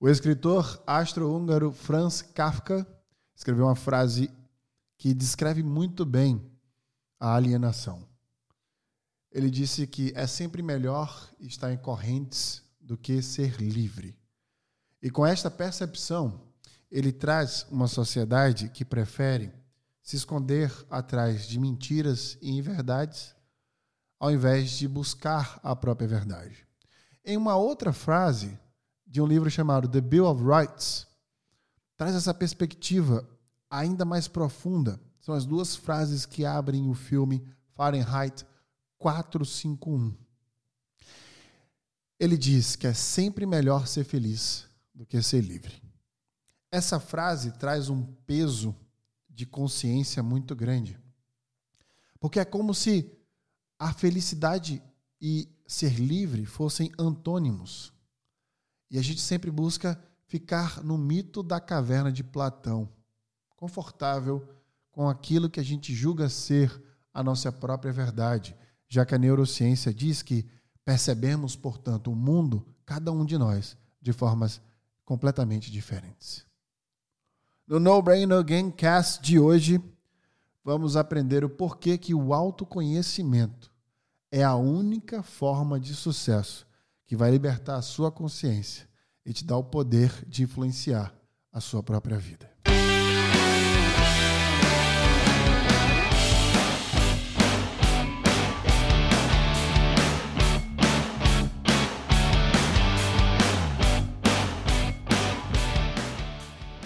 O escritor astro-húngaro Franz Kafka escreveu uma frase que descreve muito bem a alienação. Ele disse que é sempre melhor estar em correntes do que ser livre. E com esta percepção, ele traz uma sociedade que prefere se esconder atrás de mentiras e inverdades, ao invés de buscar a própria verdade. Em uma outra frase de um livro chamado The Bill of Rights, traz essa perspectiva ainda mais profunda. São as duas frases que abrem o filme Fahrenheit 451. Ele diz que é sempre melhor ser feliz do que ser livre. Essa frase traz um peso de consciência muito grande. Porque é como se a felicidade e ser livre fossem antônimos. E a gente sempre busca ficar no mito da caverna de Platão, confortável com aquilo que a gente julga ser a nossa própria verdade, já que a neurociência diz que percebemos, portanto, o mundo, cada um de nós, de formas completamente diferentes. No No Brain No Game Cast de hoje, vamos aprender o porquê que o autoconhecimento é a única forma de sucesso que vai libertar a sua consciência e te dar o poder de influenciar a sua própria vida.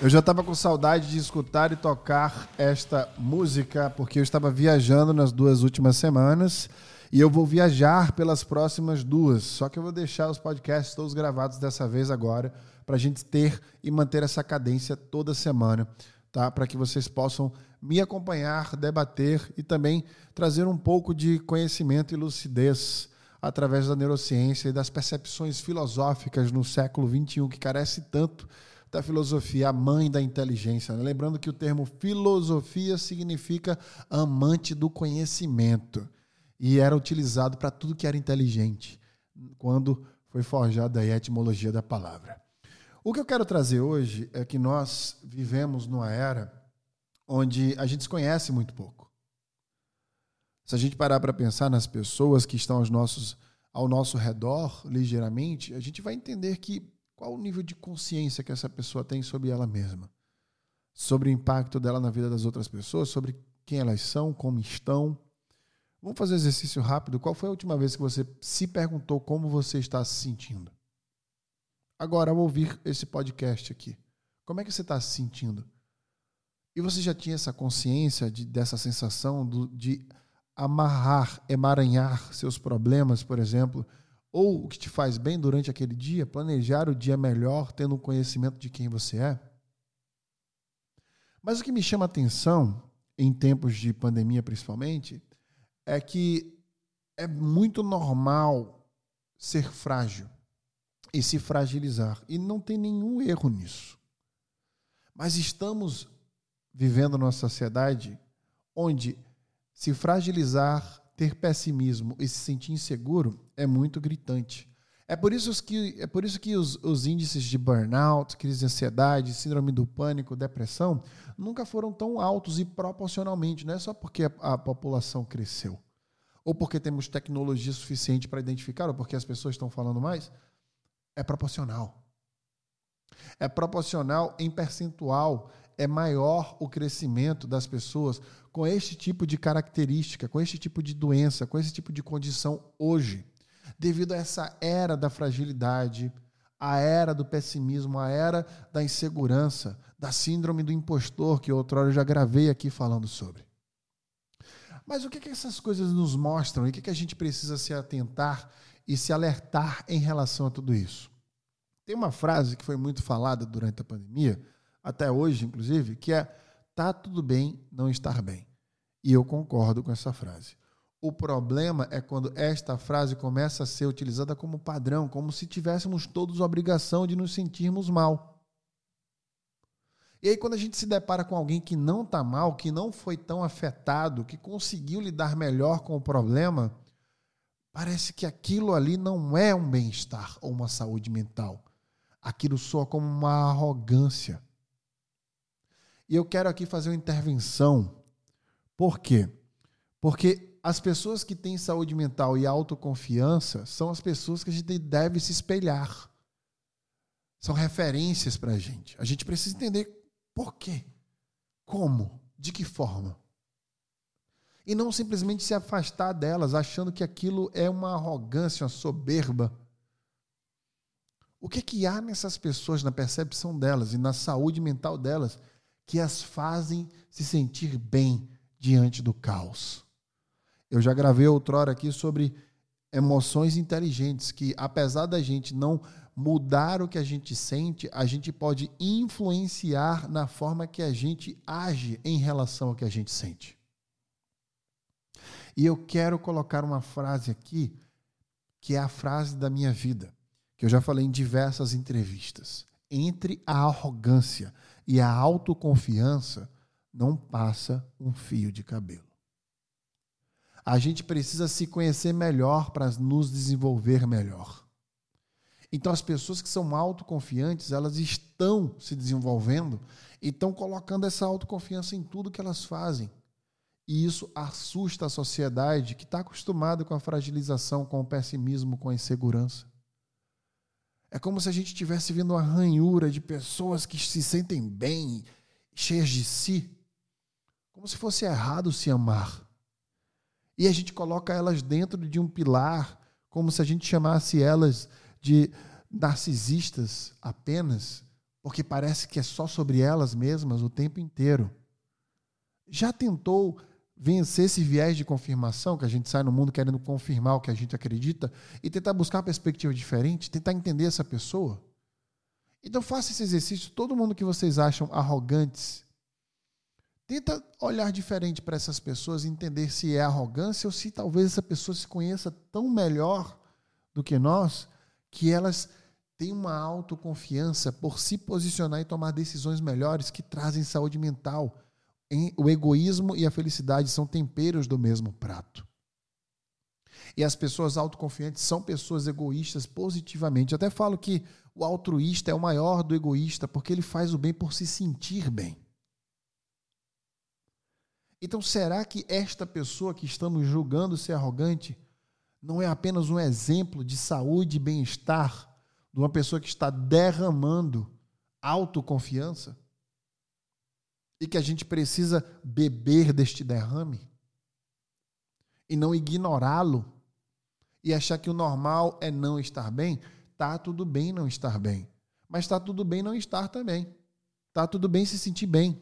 Eu já estava com saudade de escutar e tocar esta música, porque eu estava viajando nas duas últimas semanas e eu vou viajar pelas próximas duas. Só que eu vou deixar os podcasts todos gravados dessa vez agora, para a gente ter e manter essa cadência toda semana, tá? Para que vocês possam me acompanhar, debater e também trazer um pouco de conhecimento e lucidez através da neurociência e das percepções filosóficas no século XXI que carece tanto da filosofia, a mãe da inteligência. Né? Lembrando que o termo filosofia significa amante do conhecimento e era utilizado para tudo que era inteligente, quando foi forjada a etimologia da palavra. O que eu quero trazer hoje é que nós vivemos numa era onde a gente se conhece muito pouco. Se a gente parar para pensar nas pessoas que estão aos nossos, ao nosso redor, ligeiramente, a gente vai entender que qual o nível de consciência que essa pessoa tem sobre ela mesma? Sobre o impacto dela na vida das outras pessoas, sobre quem elas são, como estão. Vamos fazer um exercício rápido. Qual foi a última vez que você se perguntou como você está se sentindo? Agora, ao ouvir esse podcast aqui, como é que você está se sentindo? E você já tinha essa consciência de, dessa sensação do, de amarrar, emaranhar seus problemas, por exemplo, ou o que te faz bem durante aquele dia, planejar o dia melhor, tendo um conhecimento de quem você é. Mas o que me chama atenção, em tempos de pandemia principalmente, é que é muito normal ser frágil e se fragilizar. E não tem nenhum erro nisso. Mas estamos vivendo numa sociedade onde se fragilizar ter pessimismo e se sentir inseguro é muito gritante. É por isso que, é por isso que os, os índices de burnout, crise de ansiedade, síndrome do pânico, depressão, nunca foram tão altos e proporcionalmente. Não é só porque a, a população cresceu, ou porque temos tecnologia suficiente para identificar, ou porque as pessoas estão falando mais. É proporcional. É proporcional em percentual é maior o crescimento das pessoas com este tipo de característica, com este tipo de doença, com esse tipo de condição hoje, devido a essa era da fragilidade, a era do pessimismo, a era da insegurança, da síndrome do impostor, que outrora eu já gravei aqui falando sobre. Mas o que, que essas coisas nos mostram e o que, que a gente precisa se atentar e se alertar em relação a tudo isso? Tem uma frase que foi muito falada durante a pandemia, até hoje, inclusive, que é tá tudo bem não estar bem. E eu concordo com essa frase. O problema é quando esta frase começa a ser utilizada como padrão, como se tivéssemos todos a obrigação de nos sentirmos mal. E aí, quando a gente se depara com alguém que não está mal, que não foi tão afetado, que conseguiu lidar melhor com o problema, parece que aquilo ali não é um bem-estar ou uma saúde mental aquilo soa como uma arrogância. E eu quero aqui fazer uma intervenção. Por quê? Porque as pessoas que têm saúde mental e autoconfiança são as pessoas que a gente deve se espelhar. São referências para a gente. A gente precisa entender por quê, como, de que forma. E não simplesmente se afastar delas, achando que aquilo é uma arrogância, uma soberba. O que, é que há nessas pessoas, na percepção delas e na saúde mental delas, que as fazem se sentir bem diante do caos? Eu já gravei outrora aqui sobre emoções inteligentes, que apesar da gente não mudar o que a gente sente, a gente pode influenciar na forma que a gente age em relação ao que a gente sente. E eu quero colocar uma frase aqui, que é a frase da minha vida, que eu já falei em diversas entrevistas. Entre a arrogância e a autoconfiança não passa um fio de cabelo. A gente precisa se conhecer melhor para nos desenvolver melhor. Então, as pessoas que são autoconfiantes, elas estão se desenvolvendo e estão colocando essa autoconfiança em tudo que elas fazem. E isso assusta a sociedade que está acostumada com a fragilização, com o pessimismo, com a insegurança. É como se a gente estivesse vendo uma ranhura de pessoas que se sentem bem, cheias de si, como se fosse errado se amar. E a gente coloca elas dentro de um pilar, como se a gente chamasse elas de narcisistas apenas, porque parece que é só sobre elas mesmas o tempo inteiro. Já tentou vencer esse viés de confirmação, que a gente sai no mundo querendo confirmar o que a gente acredita, e tentar buscar uma perspectiva diferente, tentar entender essa pessoa? Então faça esse exercício. Todo mundo que vocês acham arrogantes, tenta olhar diferente para essas pessoas entender se é arrogância ou se talvez essa pessoa se conheça tão melhor do que nós que elas têm uma autoconfiança por se posicionar e tomar decisões melhores que trazem saúde mental o egoísmo e a felicidade são temperos do mesmo prato. E as pessoas autoconfiantes são pessoas egoístas positivamente. Eu até falo que o altruísta é o maior do egoísta, porque ele faz o bem por se sentir bem. Então, será que esta pessoa que estamos julgando ser arrogante não é apenas um exemplo de saúde e bem-estar de uma pessoa que está derramando autoconfiança? e que a gente precisa beber deste derrame e não ignorá-lo e achar que o normal é não estar bem, tá tudo bem não estar bem, mas tá tudo bem não estar também. Tá tudo bem se sentir bem.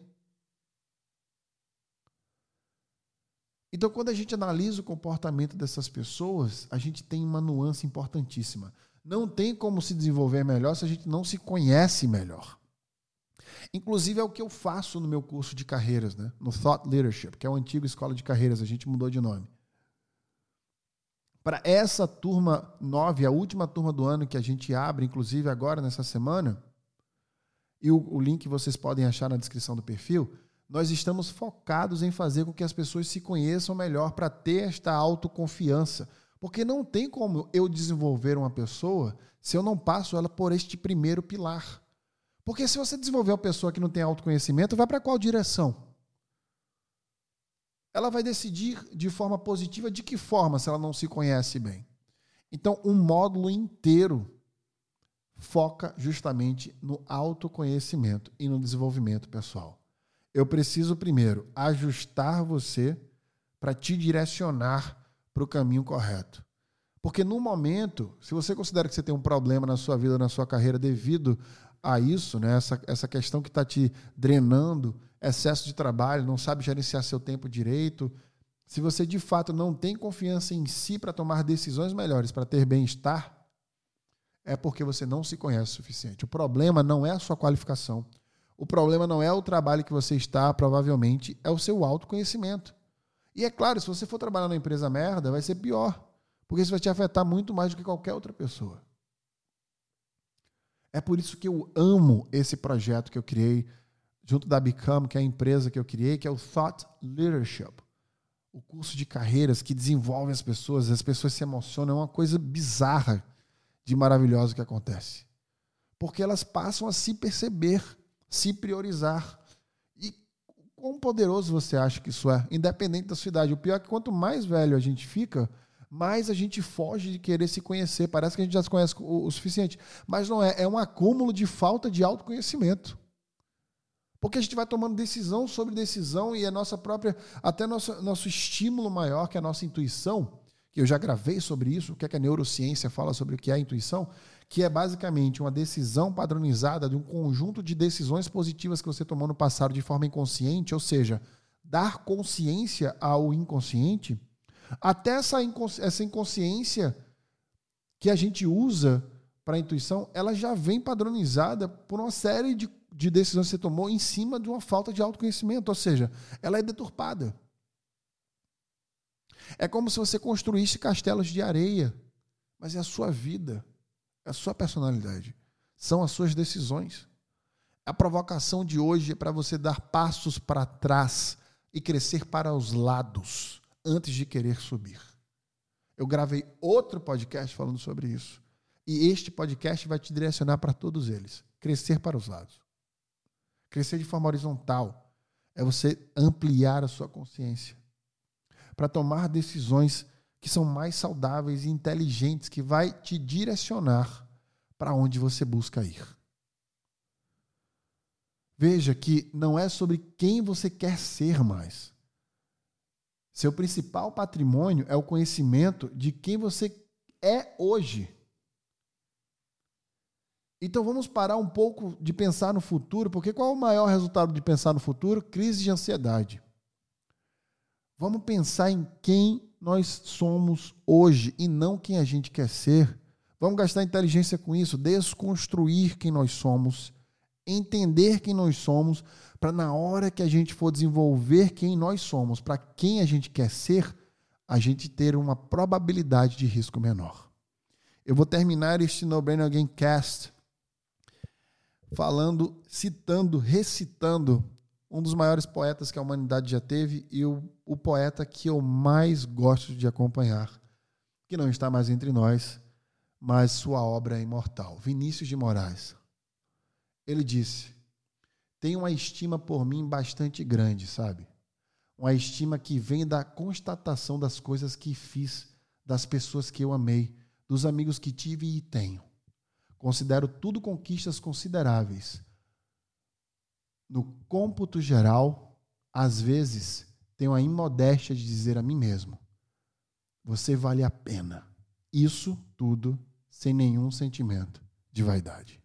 Então, quando a gente analisa o comportamento dessas pessoas, a gente tem uma nuance importantíssima. Não tem como se desenvolver melhor se a gente não se conhece melhor. Inclusive é o que eu faço no meu curso de carreiras, né? no Thought Leadership, que é o antigo escola de carreiras, a gente mudou de nome. Para essa turma 9, a última turma do ano que a gente abre, inclusive agora nessa semana, e o, o link vocês podem achar na descrição do perfil, nós estamos focados em fazer com que as pessoas se conheçam melhor para ter esta autoconfiança. Porque não tem como eu desenvolver uma pessoa se eu não passo ela por este primeiro pilar. Porque se você desenvolver uma pessoa que não tem autoconhecimento, vai para qual direção? Ela vai decidir de forma positiva de que forma se ela não se conhece bem. Então, um módulo inteiro foca justamente no autoconhecimento e no desenvolvimento pessoal. Eu preciso primeiro ajustar você para te direcionar para o caminho correto. Porque no momento, se você considera que você tem um problema na sua vida, na sua carreira, devido a isso, né? essa, essa questão que está te drenando, excesso de trabalho, não sabe gerenciar seu tempo direito, se você de fato não tem confiança em si para tomar decisões melhores, para ter bem-estar, é porque você não se conhece o suficiente. O problema não é a sua qualificação. O problema não é o trabalho que você está, provavelmente, é o seu autoconhecimento. E é claro, se você for trabalhar numa empresa merda, vai ser pior. Porque isso vai te afetar muito mais do que qualquer outra pessoa. É por isso que eu amo esse projeto que eu criei junto da Become, que é a empresa que eu criei, que é o Thought Leadership. O curso de carreiras que desenvolve as pessoas, as pessoas se emocionam, é uma coisa bizarra de maravilhosa que acontece. porque elas passam a se perceber, se priorizar. E quão poderoso você acha que isso é, independente da sua idade. O pior é que quanto mais velho a gente fica, mais a gente foge de querer se conhecer. Parece que a gente já se conhece o, o suficiente. Mas não é, é um acúmulo de falta de autoconhecimento. Porque a gente vai tomando decisão sobre decisão e a nossa própria, até nosso, nosso estímulo maior, que é a nossa intuição, que eu já gravei sobre isso, o que, é que a neurociência fala sobre o que é a intuição, que é basicamente uma decisão padronizada de um conjunto de decisões positivas que você tomou no passado de forma inconsciente, ou seja, dar consciência ao inconsciente, até essa, inconsci essa inconsciência que a gente usa para a intuição, ela já vem padronizada por uma série de, de decisões que você tomou em cima de uma falta de autoconhecimento, ou seja, ela é deturpada. É como se você construísse castelos de areia, mas é a sua vida. É a sua personalidade. São as suas decisões. A provocação de hoje é para você dar passos para trás e crescer para os lados antes de querer subir. Eu gravei outro podcast falando sobre isso. E este podcast vai te direcionar para todos eles. Crescer para os lados. Crescer de forma horizontal é você ampliar a sua consciência para tomar decisões que são mais saudáveis e inteligentes, que vai te direcionar para onde você busca ir. Veja que não é sobre quem você quer ser mais. Seu principal patrimônio é o conhecimento de quem você é hoje. Então vamos parar um pouco de pensar no futuro, porque qual é o maior resultado de pensar no futuro? Crise de ansiedade. Vamos pensar em quem nós somos hoje e não quem a gente quer ser. Vamos gastar inteligência com isso, desconstruir quem nós somos, entender quem nós somos, para na hora que a gente for desenvolver quem nós somos, para quem a gente quer ser, a gente ter uma probabilidade de risco menor. Eu vou terminar este No Brain Again Cast falando, citando, recitando um dos maiores poetas que a humanidade já teve e o, o poeta que eu mais gosto de acompanhar, que não está mais entre nós, mas sua obra é imortal. Vinícius de Moraes. Ele disse: tem uma estima por mim bastante grande, sabe? Uma estima que vem da constatação das coisas que fiz, das pessoas que eu amei, dos amigos que tive e tenho. Considero tudo conquistas consideráveis no cômputo geral, às vezes, tenho a imodéstia de dizer a mim mesmo: você vale a pena. Isso tudo sem nenhum sentimento de vaidade.